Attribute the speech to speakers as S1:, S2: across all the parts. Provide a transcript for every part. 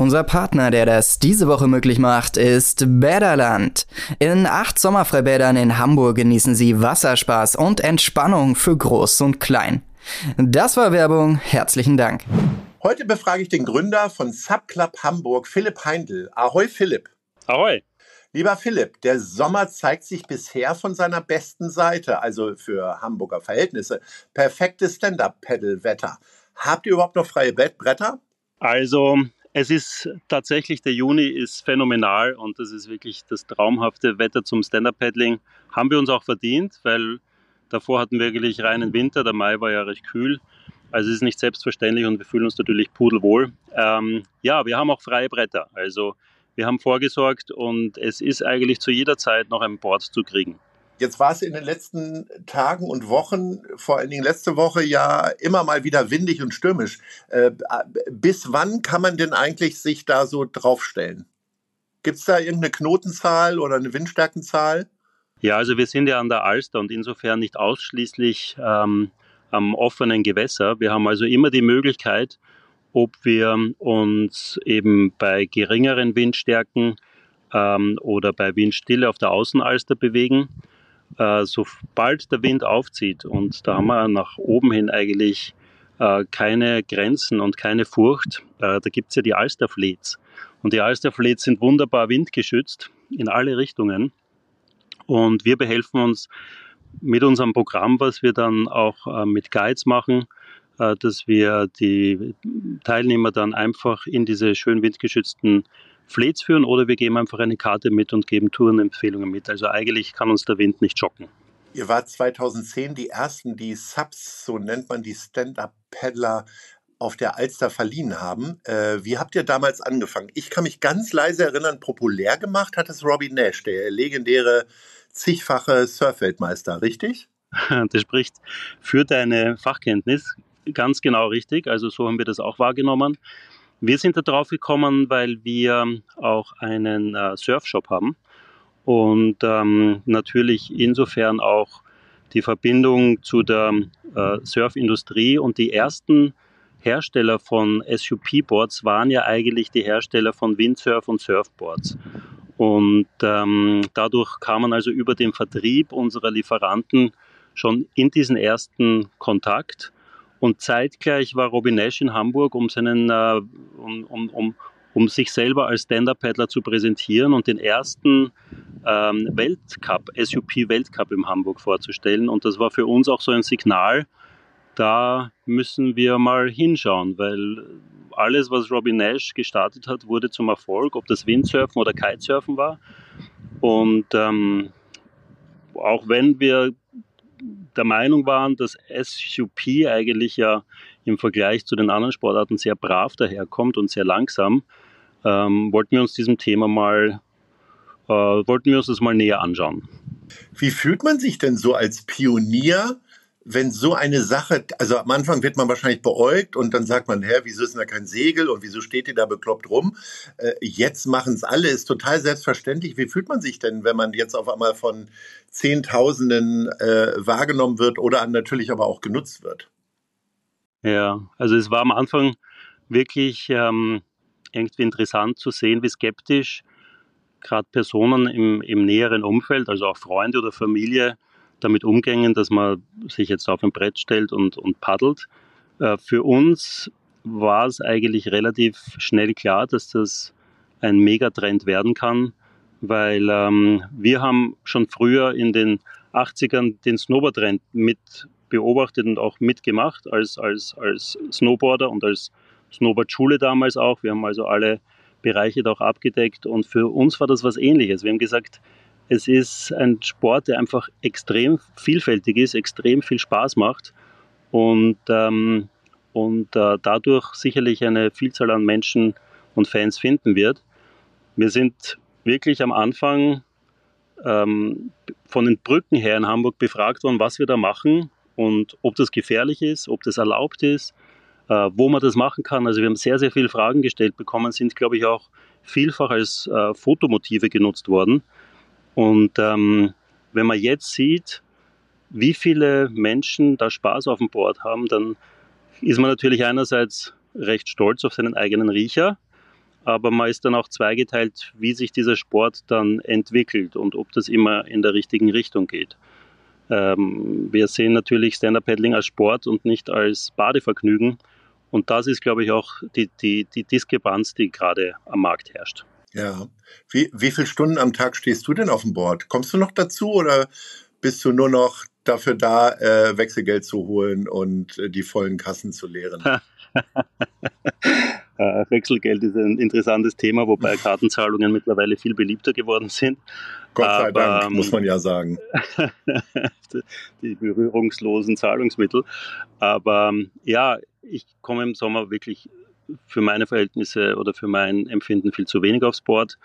S1: Unser Partner, der das diese Woche möglich macht, ist Bäderland. In acht Sommerfreibädern in Hamburg genießen Sie Wasserspaß und Entspannung für Groß und Klein. Das war Werbung. Herzlichen Dank.
S2: Heute befrage ich den Gründer von Subclub Hamburg, Philipp Heindl. Ahoi, Philipp.
S3: Ahoi.
S2: Lieber Philipp, der Sommer zeigt sich bisher von seiner besten Seite, also für Hamburger Verhältnisse. Perfektes Stand-Up-Pedal-Wetter. Habt ihr überhaupt noch freie Bretter?
S3: Also, es ist tatsächlich, der Juni ist phänomenal und das ist wirklich das traumhafte Wetter zum Stand-Up-Paddling. Haben wir uns auch verdient, weil davor hatten wir wirklich reinen Winter, der Mai war ja recht kühl. Also es ist nicht selbstverständlich und wir fühlen uns natürlich pudelwohl. Ähm, ja, wir haben auch freie Bretter. Also wir haben vorgesorgt und es ist eigentlich zu jeder Zeit noch ein Board zu kriegen.
S2: Jetzt war es in den letzten Tagen und Wochen, vor allen Dingen letzte Woche, ja immer mal wieder windig und stürmisch. Äh, bis wann kann man denn eigentlich sich da so draufstellen? Gibt es da irgendeine Knotenzahl oder eine Windstärkenzahl?
S3: Ja, also wir sind ja an der Alster und insofern nicht ausschließlich ähm, am offenen Gewässer. Wir haben also immer die Möglichkeit, ob wir uns eben bei geringeren Windstärken ähm, oder bei Windstille auf der Außenalster bewegen äh, sobald der Wind aufzieht, und da haben wir nach oben hin eigentlich äh, keine Grenzen und keine Furcht, äh, da gibt es ja die Alsterflets. Und die Alsterflets sind wunderbar windgeschützt in alle Richtungen. Und wir behelfen uns mit unserem Programm, was wir dann auch äh, mit Guides machen, äh, dass wir die Teilnehmer dann einfach in diese schön windgeschützten Fleets führen oder wir geben einfach eine Karte mit und geben Tourenempfehlungen mit. Also eigentlich kann uns der Wind nicht schocken.
S2: Ihr wart 2010 die ersten, die Subs, so nennt man die Stand-Up-Paddler, auf der Alster verliehen haben. Äh, wie habt ihr damals angefangen? Ich kann mich ganz leise erinnern, populär gemacht hat es Robbie Nash, der legendäre zigfache Surfweltmeister, richtig?
S3: Das spricht für deine Fachkenntnis ganz genau richtig. Also so haben wir das auch wahrgenommen. Wir sind da drauf gekommen, weil wir auch einen äh, Surfshop haben. Und ähm, natürlich insofern auch die Verbindung zu der äh, Surfindustrie. Und die ersten Hersteller von SUP-Boards waren ja eigentlich die Hersteller von Windsurf und Surfboards. Und ähm, dadurch kam man also über den Vertrieb unserer Lieferanten schon in diesen ersten Kontakt und zeitgleich war Robin Nash in Hamburg, um, seinen, äh, um, um, um, um sich selber als Stand-Up-Paddler zu präsentieren und den ersten ähm, Weltcup, SUP-Weltcup in Hamburg vorzustellen. Und das war für uns auch so ein Signal, da müssen wir mal hinschauen, weil alles, was Robin Nash gestartet hat, wurde zum Erfolg, ob das Windsurfen oder Kitesurfen war. Und ähm, auch wenn wir der Meinung waren, dass SUP eigentlich ja im Vergleich zu den anderen Sportarten sehr brav daherkommt und sehr langsam, ähm, wollten wir uns diesem Thema mal, äh, wollten wir uns das mal näher anschauen.
S2: Wie fühlt man sich denn so als Pionier wenn so eine Sache, also am Anfang wird man wahrscheinlich beäugt und dann sagt man, hä, wieso ist denn da kein Segel und wieso steht ihr da bekloppt rum? Äh, jetzt machen es alle, ist total selbstverständlich. Wie fühlt man sich denn, wenn man jetzt auf einmal von Zehntausenden äh, wahrgenommen wird oder natürlich aber auch genutzt wird?
S3: Ja, also es war am Anfang wirklich ähm, irgendwie interessant zu sehen, wie skeptisch gerade Personen im, im näheren Umfeld, also auch Freunde oder Familie, damit umgängen, dass man sich jetzt auf ein Brett stellt und, und paddelt. Äh, für uns war es eigentlich relativ schnell klar, dass das ein Megatrend werden kann, weil ähm, wir haben schon früher in den 80ern den Snowboard-Trend mit beobachtet und auch mitgemacht als, als, als Snowboarder und als Snowboard-Schule damals auch. Wir haben also alle Bereiche da auch abgedeckt und für uns war das was ähnliches. Wir haben gesagt, es ist ein Sport, der einfach extrem vielfältig ist, extrem viel Spaß macht und, ähm, und äh, dadurch sicherlich eine Vielzahl an Menschen und Fans finden wird. Wir sind wirklich am Anfang ähm, von den Brücken her in Hamburg befragt worden, was wir da machen und ob das gefährlich ist, ob das erlaubt ist, äh, wo man das machen kann. Also wir haben sehr, sehr viele Fragen gestellt bekommen, sind, glaube ich, auch vielfach als äh, Fotomotive genutzt worden. Und ähm, wenn man jetzt sieht, wie viele Menschen da Spaß auf dem Board haben, dann ist man natürlich einerseits recht stolz auf seinen eigenen Riecher, aber man ist dann auch zweigeteilt, wie sich dieser Sport dann entwickelt und ob das immer in der richtigen Richtung geht. Ähm, wir sehen natürlich Stand-Up-Paddling als Sport und nicht als Badevergnügen. Und das ist, glaube ich, auch die, die, die Diskrepanz, die gerade am Markt herrscht.
S2: Ja. Wie, wie viele Stunden am Tag stehst du denn auf dem Board? Kommst du noch dazu oder bist du nur noch dafür da, äh, Wechselgeld zu holen und äh, die vollen Kassen zu leeren?
S3: Äh, Wechselgeld ist ein interessantes Thema, wobei Kartenzahlungen mittlerweile viel beliebter geworden sind.
S2: Gott sei Aber, Dank, ähm, muss man ja sagen.
S3: die berührungslosen Zahlungsmittel. Aber ähm, ja, ich komme im Sommer wirklich für meine Verhältnisse oder für mein Empfinden viel zu wenig aufs Board.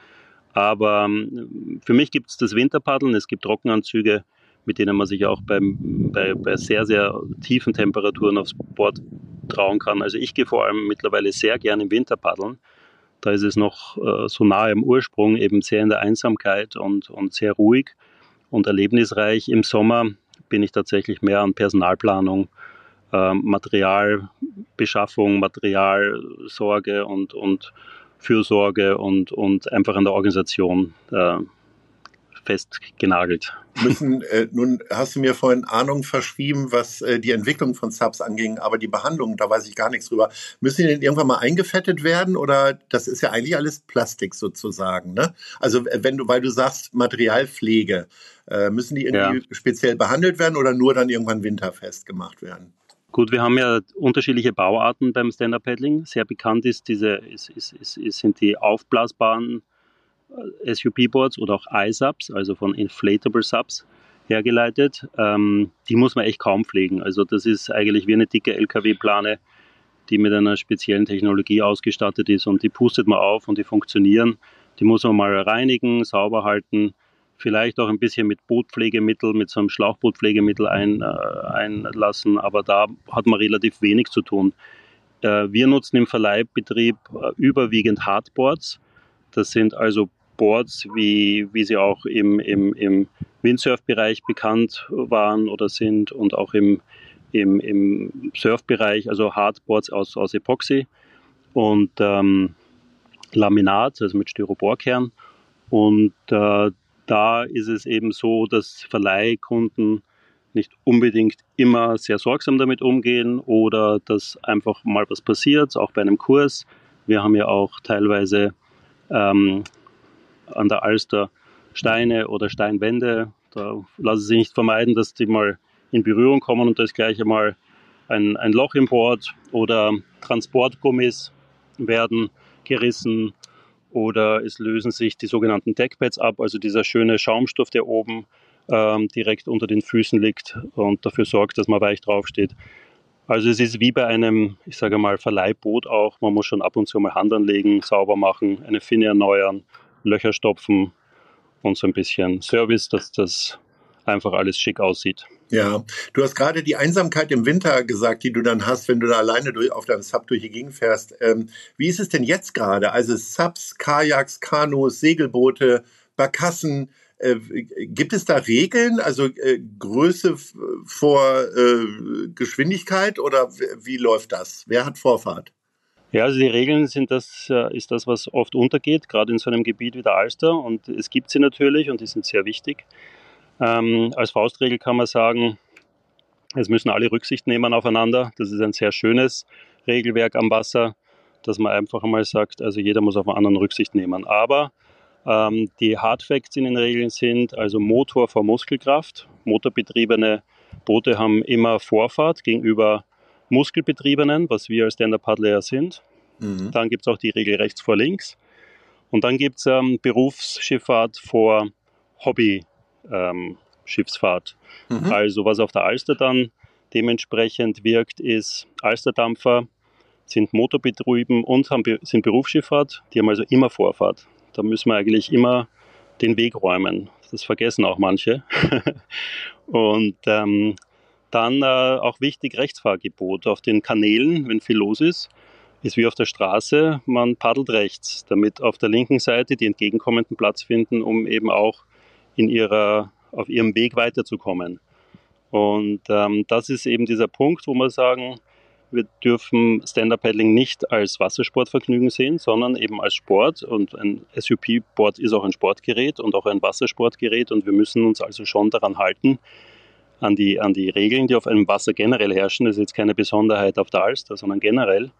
S3: Aber ähm, für mich gibt es das Winterpaddeln, es gibt Trockenanzüge, mit denen man sich auch beim, bei, bei sehr, sehr tiefen Temperaturen aufs Board trauen kann. Also ich gehe vor allem mittlerweile sehr gerne im Winter paddeln. Da ist es noch äh, so nahe am Ursprung, eben sehr in der Einsamkeit und, und sehr ruhig und erlebnisreich. Im Sommer bin ich tatsächlich mehr an Personalplanung, äh, Materialbeschaffung, Materialsorge und, und Fürsorge und, und einfach an der Organisation äh, festgenagelt.
S2: Müssen, äh, nun hast du mir vorhin Ahnung verschrieben, was äh, die Entwicklung von Subs anging, aber die Behandlung, da weiß ich gar nichts drüber. Müssen die denn irgendwann mal eingefettet werden oder das ist ja eigentlich alles Plastik sozusagen, ne? Also äh, wenn du, weil du sagst Materialpflege, äh, müssen die irgendwie ja. speziell behandelt werden oder nur dann irgendwann winterfest gemacht werden?
S3: Gut, wir haben ja unterschiedliche Bauarten beim Stand-Up-Paddling. Sehr bekannt ist diese, ist, ist, ist, sind die aufblasbaren äh, SUP-Boards oder auch iSubs, also von Inflatable Subs hergeleitet. Ähm, die muss man echt kaum pflegen. Also das ist eigentlich wie eine dicke LKW-Plane, die mit einer speziellen Technologie ausgestattet ist und die pustet man auf und die funktionieren. Die muss man mal reinigen, sauber halten, vielleicht auch ein bisschen mit Bootpflegemittel, mit so einem Schlauchbootpflegemittel ein, äh, einlassen, aber da hat man relativ wenig zu tun. Äh, wir nutzen im Verleihbetrieb äh, überwiegend Hardboards. Das sind also Boards, wie, wie sie auch im, im, im Windsurf-Bereich bekannt waren oder sind und auch im, im, im Surfbereich, also Hardboards aus, aus Epoxy und ähm, Laminat, also mit Styroporkern. Und äh, da ist es eben so, dass Verleihkunden nicht unbedingt immer sehr sorgsam damit umgehen oder dass einfach mal was passiert, auch bei einem Kurs. Wir haben ja auch teilweise ähm, an der Alster Steine oder Steinwände. Da lassen sie sich nicht vermeiden, dass die mal in Berührung kommen und da ist gleich einmal ein, ein Loch im Board oder Transportgummis werden gerissen oder es lösen sich die sogenannten Deckpads ab, also dieser schöne Schaumstoff, der oben ähm, direkt unter den Füßen liegt und dafür sorgt, dass man weich draufsteht. Also es ist wie bei einem, ich sage mal, Verleihboot auch. Man muss schon ab und zu mal Hand anlegen, sauber machen, eine Finne erneuern, Löcher stopfen und so ein bisschen Service, dass das einfach alles schick aussieht.
S2: Ja, du hast gerade die Einsamkeit im Winter gesagt, die du dann hast, wenn du da alleine durch, auf deinem Sub durch die Gegend fährst. Ähm, wie ist es denn jetzt gerade? Also Subs, Kajaks, Kanus, Segelboote, Barkassen, äh, gibt es da Regeln, also äh, Größe vor äh, Geschwindigkeit oder wie läuft das? Wer hat Vorfahrt?
S3: Ja, also die Regeln sind das, äh, ist das, was oft untergeht, gerade in so einem Gebiet wie der Alster. Und es gibt sie natürlich und die sind sehr wichtig. Ähm, als Faustregel kann man sagen, es müssen alle Rücksicht nehmen aufeinander. Das ist ein sehr schönes Regelwerk am Wasser, dass man einfach einmal sagt, also jeder muss auf einen anderen Rücksicht nehmen. Aber ähm, die Hard Facts in den Regeln sind also Motor vor Muskelkraft. Motorbetriebene Boote haben immer Vorfahrt gegenüber Muskelbetriebenen, was wir als Stand-Up-Paddler sind. Mhm. Dann gibt es auch die Regel rechts vor links. Und dann gibt es ähm, Berufsschifffahrt vor Hobby ähm, Schiffsfahrt. Mhm. Also was auf der Alster dann dementsprechend wirkt, ist Alsterdampfer sind motorbetrieben und haben, sind Berufsschifffahrt, die haben also immer Vorfahrt. Da müssen wir eigentlich immer den Weg räumen. Das vergessen auch manche. und ähm, dann äh, auch wichtig Rechtsfahrgebot auf den Kanälen, wenn viel los ist, ist wie auf der Straße, man paddelt rechts, damit auf der linken Seite die entgegenkommenden Platz finden, um eben auch in ihrer, auf ihrem Weg weiterzukommen. Und ähm, das ist eben dieser Punkt, wo wir sagen, wir dürfen Stand-Up-Paddling nicht als Wassersportvergnügen sehen, sondern eben als Sport. Und ein SUP-Board ist auch ein Sportgerät und auch ein Wassersportgerät. Und wir müssen uns also schon daran halten, an die, an die Regeln, die auf einem Wasser generell herrschen. Das ist jetzt keine Besonderheit auf der Alster, sondern generell.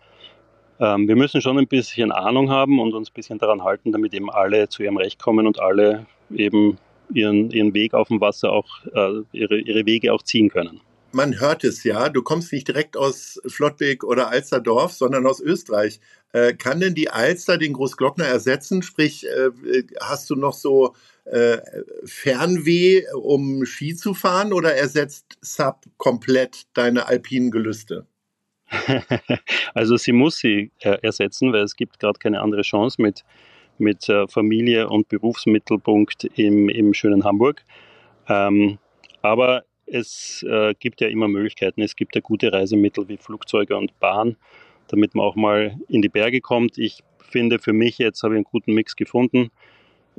S3: Ähm, wir müssen schon ein bisschen Ahnung haben und uns ein bisschen daran halten, damit eben alle zu ihrem Recht kommen und alle eben ihren, ihren Weg auf dem Wasser auch, äh, ihre, ihre Wege auch ziehen können
S2: man hört es ja, du kommst nicht direkt aus Flottbek oder Alsterdorf, sondern aus Österreich. Äh, kann denn die Alster den Großglockner ersetzen? Sprich, äh, hast du noch so äh, Fernweh, um Ski zu fahren oder ersetzt Sub komplett deine alpinen Gelüste?
S3: also sie muss sie äh, ersetzen, weil es gibt gerade keine andere Chance mit, mit äh, Familie und Berufsmittelpunkt im, im schönen Hamburg. Ähm, aber es äh, gibt ja immer Möglichkeiten. Es gibt ja gute Reisemittel wie Flugzeuge und Bahn, damit man auch mal in die Berge kommt. Ich finde für mich, jetzt habe ich einen guten Mix gefunden.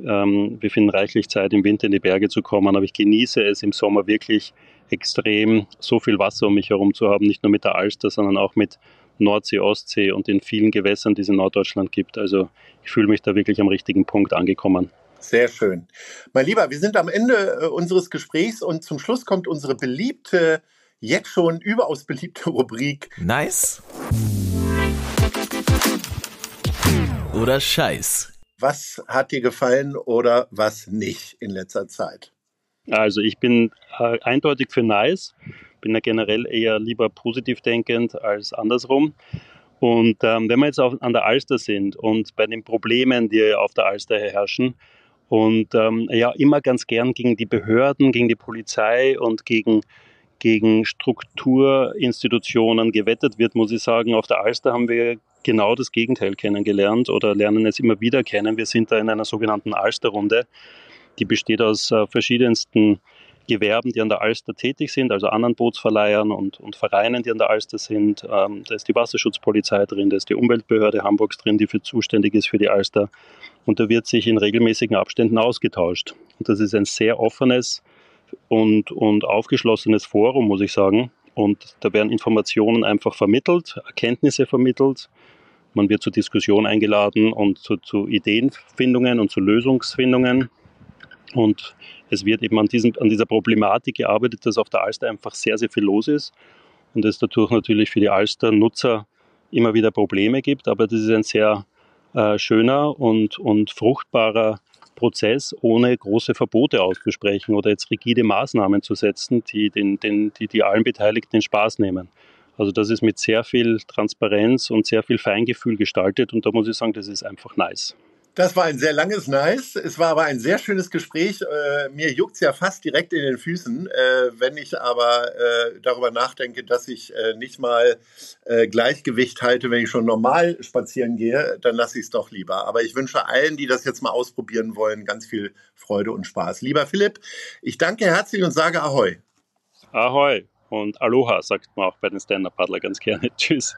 S3: Ähm, wir finden reichlich Zeit, im Winter in die Berge zu kommen, aber ich genieße es im Sommer wirklich extrem, so viel Wasser um mich herum zu haben, nicht nur mit der Alster, sondern auch mit Nordsee, Ostsee und den vielen Gewässern, die es in Norddeutschland gibt. Also ich fühle mich da wirklich am richtigen Punkt angekommen.
S2: Sehr schön. Mein Lieber, wir sind am Ende äh, unseres Gesprächs und zum Schluss kommt unsere beliebte, jetzt schon überaus beliebte Rubrik.
S4: Nice. Oder Scheiß.
S2: Was hat dir gefallen oder was nicht in letzter Zeit?
S3: Also ich bin äh, eindeutig für nice, bin ja generell eher lieber positiv denkend als andersrum. Und ähm, wenn wir jetzt auf, an der Alster sind und bei den Problemen, die auf der Alster herrschen, und ähm, ja immer ganz gern gegen die Behörden, gegen die Polizei und gegen, gegen Strukturinstitutionen gewettet wird, muss ich sagen. Auf der Alster haben wir genau das Gegenteil kennengelernt oder lernen es immer wieder kennen. Wir sind da in einer sogenannten Alsterrunde, die besteht aus äh, verschiedensten Gewerben, die an der Alster tätig sind, also anderen Bootsverleihern und, und Vereinen, die an der Alster sind. Ähm, da ist die Wasserschutzpolizei drin, da ist die Umweltbehörde Hamburgs drin, die für zuständig ist für die Alster und da wird sich in regelmäßigen Abständen ausgetauscht. Und das ist ein sehr offenes und, und aufgeschlossenes Forum, muss ich sagen. Und da werden Informationen einfach vermittelt, Erkenntnisse vermittelt. Man wird zur Diskussion eingeladen und zu, zu Ideenfindungen und zu Lösungsfindungen. Und es wird eben an, diesem, an dieser Problematik gearbeitet, dass auf der Alster einfach sehr, sehr viel los ist und es dadurch natürlich für die Alster-Nutzer immer wieder Probleme gibt. Aber das ist ein sehr äh, schöner und, und fruchtbarer Prozess, ohne große Verbote auszusprechen oder jetzt rigide Maßnahmen zu setzen, die, den, den, die, die allen Beteiligten den Spaß nehmen. Also das ist mit sehr viel Transparenz und sehr viel Feingefühl gestaltet und da muss ich sagen, das ist einfach nice.
S2: Das war ein sehr langes Nice. Es war aber ein sehr schönes Gespräch. Äh, mir juckt es ja fast direkt in den Füßen. Äh, wenn ich aber äh, darüber nachdenke, dass ich äh, nicht mal äh, Gleichgewicht halte, wenn ich schon normal spazieren gehe, dann lasse ich es doch lieber. Aber ich wünsche allen, die das jetzt mal ausprobieren wollen, ganz viel Freude und Spaß. Lieber Philipp, ich danke herzlich und sage Ahoi.
S3: Ahoi und Aloha, sagt man auch bei den Stand-Up-Paddler ganz gerne. Tschüss.